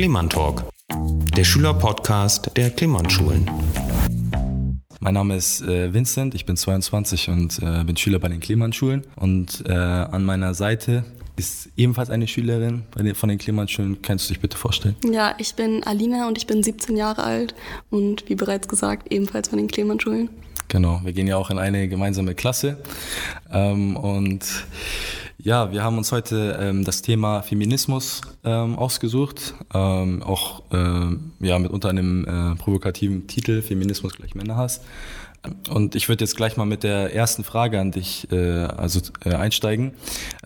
Klemann Talk, der Schülerpodcast der Klemann-Schulen. Mein Name ist äh, Vincent, ich bin 22 und äh, bin Schüler bei den Klemann-Schulen. Und äh, an meiner Seite ist ebenfalls eine Schülerin den, von den Klemann-Schulen. Kannst du dich bitte vorstellen? Ja, ich bin Alina und ich bin 17 Jahre alt und wie bereits gesagt, ebenfalls von den Klemann-Schulen. Genau, wir gehen ja auch in eine gemeinsame Klasse. Ähm, und ja, wir haben uns heute ähm, das Thema Feminismus ähm, ausgesucht, ähm, auch ähm, ja, mit unter einem äh, provokativen Titel Feminismus gleich Männerhass. Und ich würde jetzt gleich mal mit der ersten Frage an dich äh, also, äh, einsteigen.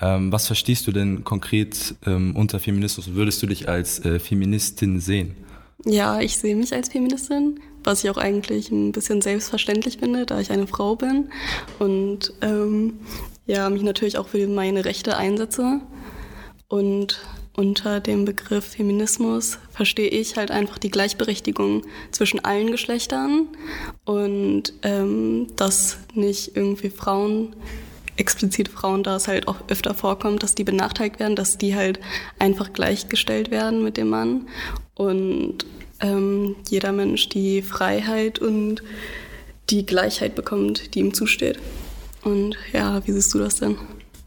Ähm, was verstehst du denn konkret ähm, unter Feminismus? Würdest du dich als äh, Feministin sehen? Ja, ich sehe mich als Feministin, was ich auch eigentlich ein bisschen selbstverständlich finde, da ich eine Frau bin. Und ähm, ja, mich natürlich auch für meine Rechte einsetze. Und unter dem Begriff Feminismus verstehe ich halt einfach die Gleichberechtigung zwischen allen Geschlechtern und ähm, dass nicht irgendwie Frauen, explizit Frauen, da es halt auch öfter vorkommt, dass die benachteiligt werden, dass die halt einfach gleichgestellt werden mit dem Mann und ähm, jeder Mensch die Freiheit und die Gleichheit bekommt, die ihm zusteht. Und ja, wie siehst du das denn?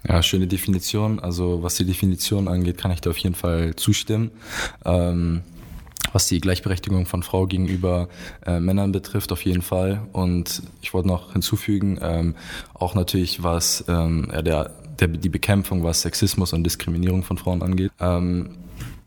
Ja, schöne Definition. Also was die Definition angeht, kann ich dir auf jeden Fall zustimmen. Ähm, was die Gleichberechtigung von Frau gegenüber äh, Männern betrifft, auf jeden Fall. Und ich wollte noch hinzufügen, ähm, auch natürlich was ähm, ja, der, der, die Bekämpfung, was Sexismus und Diskriminierung von Frauen angeht. Ähm,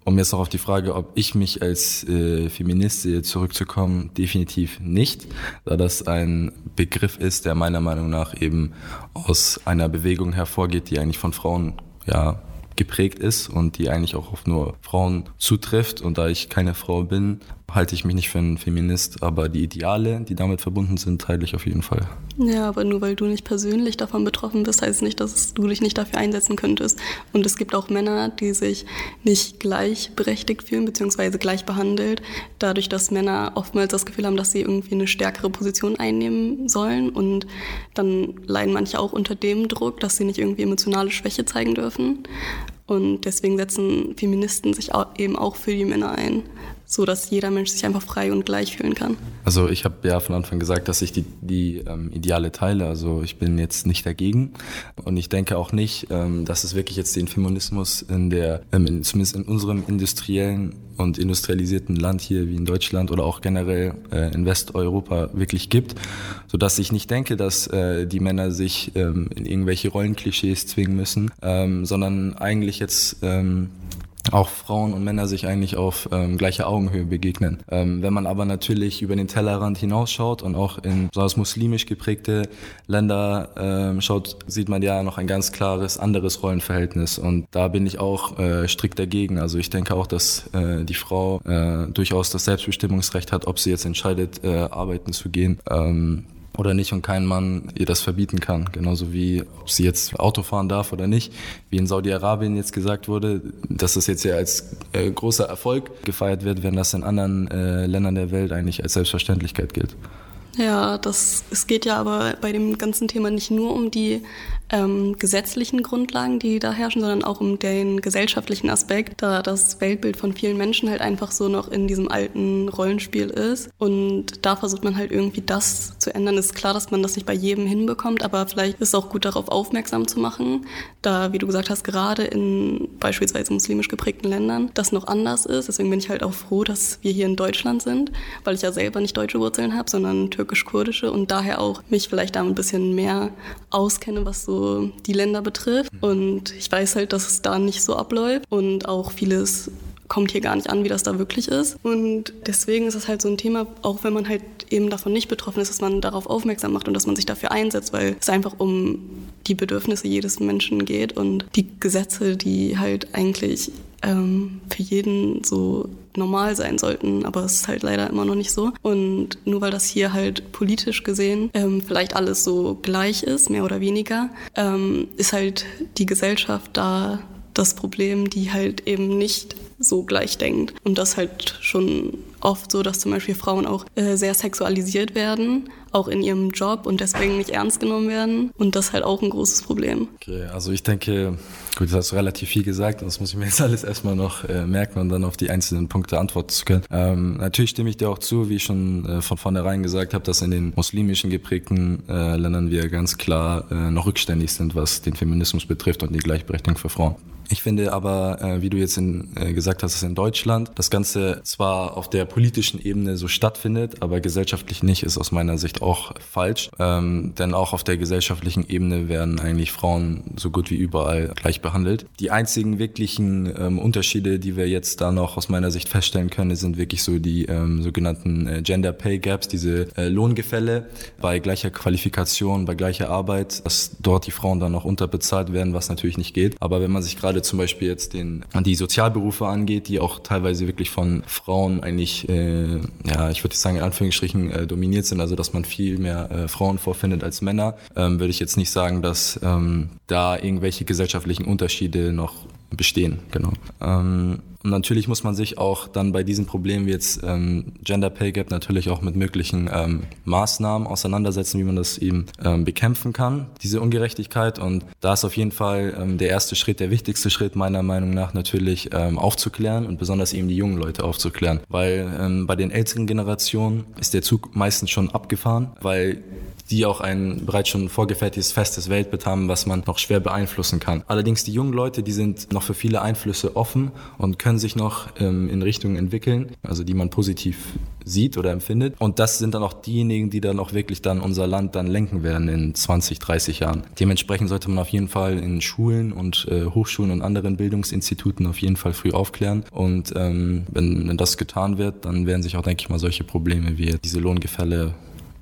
um jetzt noch auf die Frage, ob ich mich als äh, Feminist sehe, zurückzukommen, definitiv nicht, da das ein Begriff ist, der meiner Meinung nach eben aus einer Bewegung hervorgeht, die eigentlich von Frauen ja geprägt ist und die eigentlich auch auf nur Frauen zutrifft. Und da ich keine Frau bin, halte ich mich nicht für einen Feminist, aber die Ideale, die damit verbunden sind, teile ich auf jeden Fall. Ja, aber nur weil du nicht persönlich davon betroffen bist, heißt nicht, dass du dich nicht dafür einsetzen könntest. Und es gibt auch Männer, die sich nicht gleichberechtigt fühlen, beziehungsweise gleich behandelt, dadurch, dass Männer oftmals das Gefühl haben, dass sie irgendwie eine stärkere Position einnehmen sollen. Und dann leiden manche auch unter dem Druck, dass sie nicht irgendwie emotionale Schwäche zeigen dürfen. Und deswegen setzen Feministen sich eben auch für die Männer ein so dass jeder Mensch sich einfach frei und gleich fühlen kann. Also ich habe ja von Anfang gesagt, dass ich die, die ähm, Ideale teile. Also ich bin jetzt nicht dagegen und ich denke auch nicht, ähm, dass es wirklich jetzt den Feminismus in der, ähm, in, zumindest in unserem industriellen und industrialisierten Land hier wie in Deutschland oder auch generell äh, in Westeuropa wirklich gibt, so dass ich nicht denke, dass äh, die Männer sich ähm, in irgendwelche Rollenklischees zwingen müssen, ähm, sondern eigentlich jetzt ähm, auch Frauen und Männer sich eigentlich auf ähm, gleicher Augenhöhe begegnen. Ähm, wenn man aber natürlich über den Tellerrand hinausschaut und auch in besonders muslimisch geprägte Länder ähm, schaut, sieht man ja noch ein ganz klares anderes Rollenverhältnis. Und da bin ich auch äh, strikt dagegen. Also ich denke auch, dass äh, die Frau äh, durchaus das Selbstbestimmungsrecht hat, ob sie jetzt entscheidet, äh, arbeiten zu gehen. Ähm, oder nicht und kein Mann ihr das verbieten kann. Genauso wie, ob sie jetzt Auto fahren darf oder nicht. Wie in Saudi-Arabien jetzt gesagt wurde, dass das jetzt ja als äh, großer Erfolg gefeiert wird, wenn das in anderen äh, Ländern der Welt eigentlich als Selbstverständlichkeit gilt. Ja, das, es geht ja aber bei dem ganzen Thema nicht nur um die ähm, gesetzlichen Grundlagen, die da herrschen, sondern auch um den gesellschaftlichen Aspekt, da das Weltbild von vielen Menschen halt einfach so noch in diesem alten Rollenspiel ist. Und da versucht man halt irgendwie das zu ändern. Ist klar, dass man das nicht bei jedem hinbekommt, aber vielleicht ist es auch gut darauf aufmerksam zu machen, da, wie du gesagt hast, gerade in beispielsweise muslimisch geprägten Ländern das noch anders ist. Deswegen bin ich halt auch froh, dass wir hier in Deutschland sind, weil ich ja selber nicht deutsche Wurzeln habe, sondern türkisch-kurdische und daher auch mich vielleicht da ein bisschen mehr auskenne, was so die Länder betrifft. Und ich weiß halt, dass es da nicht so abläuft und auch vieles kommt hier gar nicht an, wie das da wirklich ist. Und deswegen ist es halt so ein Thema, auch wenn man halt eben davon nicht betroffen ist, dass man darauf aufmerksam macht und dass man sich dafür einsetzt, weil es einfach um die Bedürfnisse jedes Menschen geht und die Gesetze, die halt eigentlich ähm, für jeden so normal sein sollten, aber es ist halt leider immer noch nicht so. Und nur weil das hier halt politisch gesehen ähm, vielleicht alles so gleich ist, mehr oder weniger, ähm, ist halt die Gesellschaft da das Problem, die halt eben nicht so gleich denkt. Und das halt schon oft so, dass zum Beispiel Frauen auch äh, sehr sexualisiert werden, auch in ihrem Job und deswegen nicht ernst genommen werden. Und das halt auch ein großes Problem. Okay, also ich denke, gut, das hast du relativ viel gesagt und das muss ich mir jetzt alles erstmal noch äh, merken und dann auf die einzelnen Punkte antworten zu können. Ähm, natürlich stimme ich dir auch zu, wie ich schon äh, von vornherein gesagt habe, dass in den muslimischen geprägten äh, Ländern wir ganz klar äh, noch rückständig sind, was den Feminismus betrifft und die Gleichberechtigung für Frauen. Ich finde aber, äh, wie du jetzt in, äh, gesagt hast, dass in Deutschland das Ganze zwar auf der politischen Ebene so stattfindet, aber gesellschaftlich nicht, ist aus meiner Sicht auch falsch. Ähm, denn auch auf der gesellschaftlichen Ebene werden eigentlich Frauen so gut wie überall gleich behandelt. Die einzigen wirklichen ähm, Unterschiede, die wir jetzt da noch aus meiner Sicht feststellen können, sind wirklich so die ähm, sogenannten äh, Gender Pay Gaps, diese äh, Lohngefälle bei gleicher Qualifikation, bei gleicher Arbeit, dass dort die Frauen dann noch unterbezahlt werden, was natürlich nicht geht. Aber wenn man sich gerade zum Beispiel jetzt den, die Sozialberufe angeht, die auch teilweise wirklich von Frauen eigentlich, äh, ja, ich würde sagen in Anführungsstrichen äh, dominiert sind, also dass man viel mehr äh, Frauen vorfindet als Männer, ähm, würde ich jetzt nicht sagen, dass ähm, da irgendwelche gesellschaftlichen Unterschiede noch bestehen, genau. Ähm, und natürlich muss man sich auch dann bei diesen Problemen wie jetzt ähm, Gender Pay Gap natürlich auch mit möglichen ähm, Maßnahmen auseinandersetzen, wie man das eben ähm, bekämpfen kann, diese Ungerechtigkeit. Und da ist auf jeden Fall ähm, der erste Schritt, der wichtigste Schritt meiner Meinung nach natürlich ähm, aufzuklären und besonders eben die jungen Leute aufzuklären. Weil ähm, bei den älteren Generationen ist der Zug meistens schon abgefahren, weil die auch ein bereits schon vorgefertigtes festes Weltbild haben, was man noch schwer beeinflussen kann. Allerdings die jungen Leute, die sind noch für viele Einflüsse offen und können sich noch ähm, in Richtungen entwickeln, also die man positiv sieht oder empfindet. Und das sind dann auch diejenigen, die dann auch wirklich dann unser Land dann lenken werden in 20, 30 Jahren. Dementsprechend sollte man auf jeden Fall in Schulen und äh, Hochschulen und anderen Bildungsinstituten auf jeden Fall früh aufklären. Und ähm, wenn, wenn das getan wird, dann werden sich auch, denke ich mal, solche Probleme wie diese Lohngefälle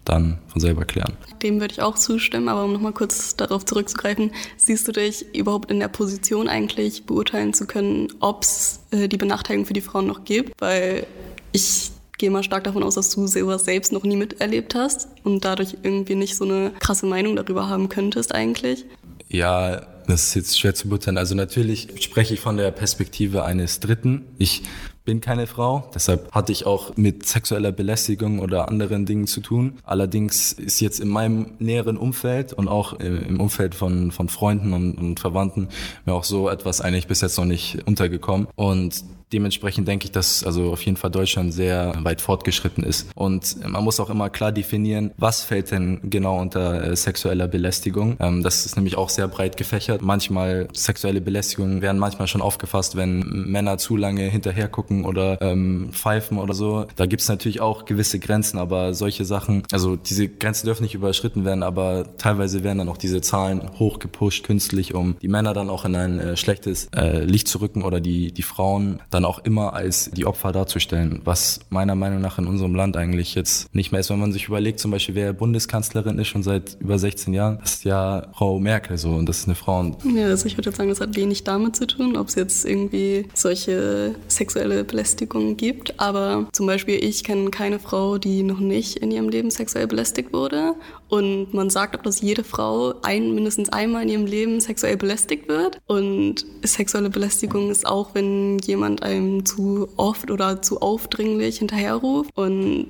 dann von selber klären. Dem würde ich auch zustimmen, aber um nochmal kurz darauf zurückzugreifen, siehst du dich überhaupt in der Position eigentlich beurteilen zu können, ob es äh, die Benachteiligung für die Frauen noch gibt? Weil ich gehe mal stark davon aus, dass du sowas selbst noch nie miterlebt hast und dadurch irgendwie nicht so eine krasse Meinung darüber haben könntest eigentlich. Ja, das ist jetzt schwer zu beurteilen. Also natürlich spreche ich von der Perspektive eines Dritten. Ich bin keine Frau, deshalb hatte ich auch mit sexueller Belästigung oder anderen Dingen zu tun. Allerdings ist jetzt in meinem näheren Umfeld und auch im Umfeld von, von Freunden und, und Verwandten mir auch so etwas eigentlich bis jetzt noch nicht untergekommen. Und Dementsprechend denke ich, dass also auf jeden Fall Deutschland sehr weit fortgeschritten ist. Und man muss auch immer klar definieren, was fällt denn genau unter äh, sexueller Belästigung. Ähm, das ist nämlich auch sehr breit gefächert. Manchmal sexuelle Belästigungen werden manchmal schon aufgefasst, wenn Männer zu lange hinterher gucken oder ähm, pfeifen oder so. Da gibt es natürlich auch gewisse Grenzen, aber solche Sachen, also diese Grenzen dürfen nicht überschritten werden, aber teilweise werden dann auch diese Zahlen hochgepusht künstlich, um die Männer dann auch in ein äh, schlechtes äh, Licht zu rücken oder die, die Frauen dann auch immer als die Opfer darzustellen, was meiner Meinung nach in unserem Land eigentlich jetzt nicht mehr ist. Wenn man sich überlegt, zum Beispiel, wer Bundeskanzlerin ist schon seit über 16 Jahren, das ist ja Frau Merkel so und das ist eine Frau. Ja, also ich würde sagen, das hat wenig damit zu tun, ob es jetzt irgendwie solche sexuelle Belästigungen gibt. Aber zum Beispiel, ich kenne keine Frau, die noch nicht in ihrem Leben sexuell belästigt wurde. Und man sagt auch, dass jede Frau ein, mindestens einmal in ihrem Leben sexuell belästigt wird. Und sexuelle Belästigung ist auch, wenn jemand einem zu oft oder zu aufdringlich hinterherruft. Und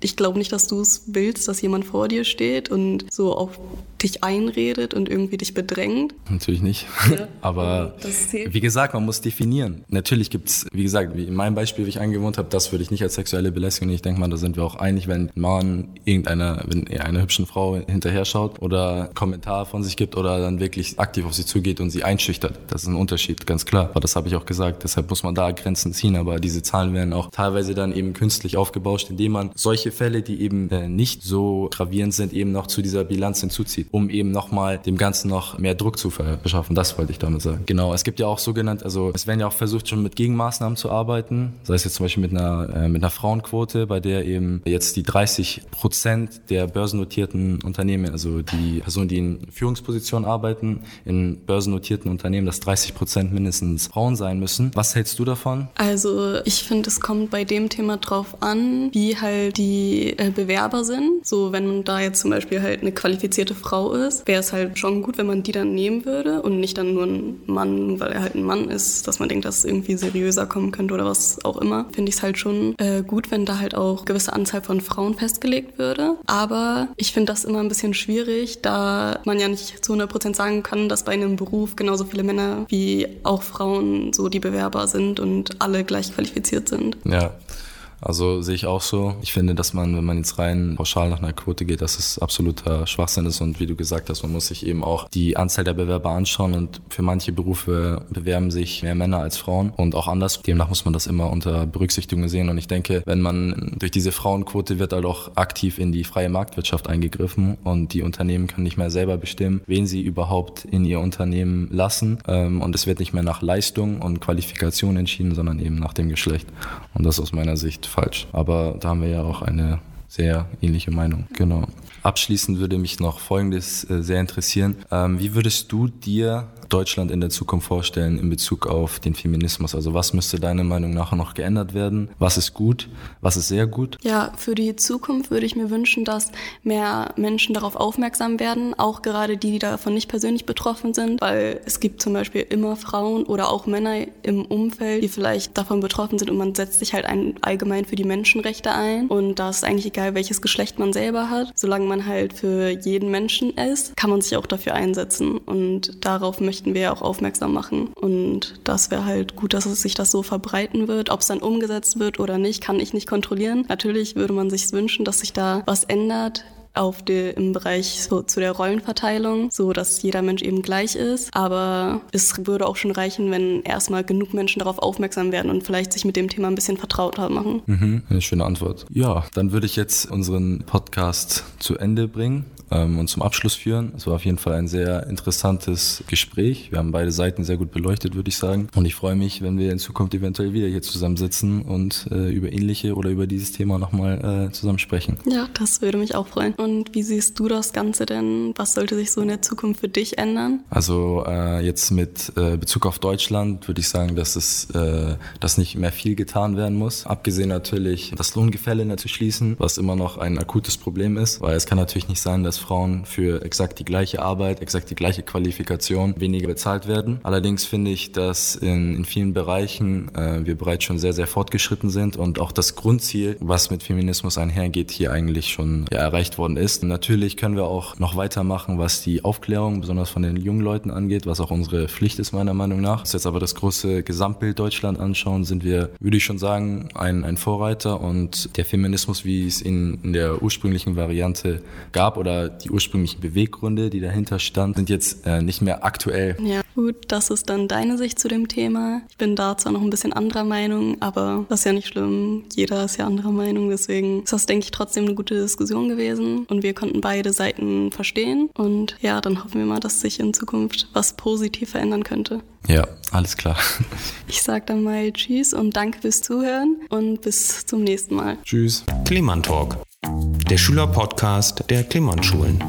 ich glaube nicht, dass du es willst, dass jemand vor dir steht und so auf dich einredet und irgendwie dich bedrängt. Natürlich nicht. Ja. Aber wie gesagt, man muss definieren. Natürlich gibt es, wie gesagt, wie in meinem Beispiel, wie ich angewohnt habe, das würde ich nicht als sexuelle Belästigung. Ich denke mal, da sind wir auch einig, wenn ein Mann irgendeiner, wenn er einer hübschen Frau hinterher schaut oder Kommentar von sich gibt oder dann wirklich aktiv auf sie zugeht und sie einschüchtert. Das ist ein Unterschied, ganz klar. Aber das habe ich auch gesagt. Deshalb muss man da Grenzen ziehen. Aber diese Zahlen werden auch teilweise dann eben künstlich aufgebauscht, indem man solche Fälle, die eben äh, nicht so gravierend sind, eben noch zu dieser Bilanz hinzuzieht um eben nochmal dem Ganzen noch mehr Druck zu verschaffen. Das wollte ich damit sagen. Genau, es gibt ja auch sogenannt, also es werden ja auch versucht, schon mit Gegenmaßnahmen zu arbeiten. Sei es jetzt zum Beispiel mit einer, äh, mit einer Frauenquote, bei der eben jetzt die 30 Prozent der börsennotierten Unternehmen, also die Personen, die in Führungspositionen arbeiten, in börsennotierten Unternehmen, dass 30 Prozent mindestens Frauen sein müssen. Was hältst du davon? Also ich finde, es kommt bei dem Thema drauf an, wie halt die äh, Bewerber sind. So wenn da jetzt zum Beispiel halt eine qualifizierte Frau Frau ist, wäre es halt schon gut, wenn man die dann nehmen würde und nicht dann nur ein Mann, weil er halt ein Mann ist, dass man denkt, dass es irgendwie seriöser kommen könnte oder was auch immer. Finde ich es halt schon äh, gut, wenn da halt auch gewisse Anzahl von Frauen festgelegt würde. Aber ich finde das immer ein bisschen schwierig, da man ja nicht zu 100% sagen kann, dass bei einem Beruf genauso viele Männer wie auch Frauen so die Bewerber sind und alle gleich qualifiziert sind. Ja, also sehe ich auch so. Ich finde, dass man, wenn man jetzt rein pauschal nach einer Quote geht, dass es absoluter Schwachsinn ist. Und wie du gesagt hast, man muss sich eben auch die Anzahl der Bewerber anschauen. Und für manche Berufe bewerben sich mehr Männer als Frauen. Und auch anders. Demnach muss man das immer unter Berücksichtigung sehen. Und ich denke, wenn man durch diese Frauenquote wird halt auch aktiv in die freie Marktwirtschaft eingegriffen. Und die Unternehmen können nicht mehr selber bestimmen, wen sie überhaupt in ihr Unternehmen lassen. Ähm, und es wird nicht mehr nach Leistung und Qualifikation entschieden, sondern eben nach dem Geschlecht. Und das aus meiner Sicht falsch. Aber da haben wir ja auch eine sehr ähnliche Meinung. Genau. Abschließend würde mich noch Folgendes äh, sehr interessieren. Ähm, wie würdest du dir Deutschland in der Zukunft vorstellen in Bezug auf den Feminismus? Also was müsste deiner Meinung nach noch geändert werden? Was ist gut? Was ist sehr gut? Ja, für die Zukunft würde ich mir wünschen, dass mehr Menschen darauf aufmerksam werden, auch gerade die, die davon nicht persönlich betroffen sind, weil es gibt zum Beispiel immer Frauen oder auch Männer im Umfeld, die vielleicht davon betroffen sind und man setzt sich halt allgemein für die Menschenrechte ein und da ist eigentlich egal, welches Geschlecht man selber hat. Solange man halt für jeden Menschen ist, kann man sich auch dafür einsetzen und darauf möchte möchten wir auch aufmerksam machen. Und das wäre halt gut, dass es sich das so verbreiten wird. Ob es dann umgesetzt wird oder nicht, kann ich nicht kontrollieren. Natürlich würde man sich wünschen, dass sich da was ändert auf die, im Bereich so zu der Rollenverteilung, so dass jeder Mensch eben gleich ist. Aber es würde auch schon reichen, wenn erstmal genug Menschen darauf aufmerksam werden und vielleicht sich mit dem Thema ein bisschen vertrauter machen. Mhm, eine schöne Antwort. Ja, dann würde ich jetzt unseren Podcast zu Ende bringen ähm, und zum Abschluss führen. Es war auf jeden Fall ein sehr interessantes Gespräch. Wir haben beide Seiten sehr gut beleuchtet, würde ich sagen. Und ich freue mich, wenn wir in Zukunft eventuell wieder hier zusammensitzen und äh, über ähnliche oder über dieses Thema nochmal äh, zusammen sprechen. Ja, das würde mich auch freuen. Und wie siehst du das Ganze denn? Was sollte sich so in der Zukunft für dich ändern? Also äh, jetzt mit äh, Bezug auf Deutschland würde ich sagen, dass es äh, dass nicht mehr viel getan werden muss. Abgesehen natürlich das Lohngefälle zu schließen, was immer noch ein akutes Problem ist, weil es kann natürlich nicht sein, dass Frauen für exakt die gleiche Arbeit, exakt die gleiche Qualifikation weniger bezahlt werden. Allerdings finde ich, dass in, in vielen Bereichen äh, wir bereits schon sehr, sehr fortgeschritten sind und auch das Grundziel, was mit Feminismus einhergeht, hier eigentlich schon ja, erreicht worden ist. Natürlich können wir auch noch weitermachen, was die Aufklärung, besonders von den jungen Leuten angeht, was auch unsere Pflicht ist, meiner Meinung nach. Wir jetzt aber das große Gesamtbild Deutschland anschauen, sind wir, würde ich schon sagen, ein, ein Vorreiter und der Feminismus, wie es in, in der ursprünglichen Variante gab oder die ursprünglichen Beweggründe, die dahinter standen, sind jetzt äh, nicht mehr aktuell. Ja, gut, das ist dann deine Sicht zu dem Thema. Ich bin da zwar noch ein bisschen anderer Meinung, aber das ist ja nicht schlimm. Jeder ist ja anderer Meinung, deswegen ist das, denke ich, trotzdem eine gute Diskussion gewesen und wir konnten beide Seiten verstehen und ja, dann hoffen wir mal, dass sich in Zukunft was positiv verändern könnte. Ja, alles klar. Ich sage dann mal Tschüss und danke fürs Zuhören und bis zum nächsten Mal. Tschüss. Klemann Talk der Schülerpodcast der Clemens-Schulen.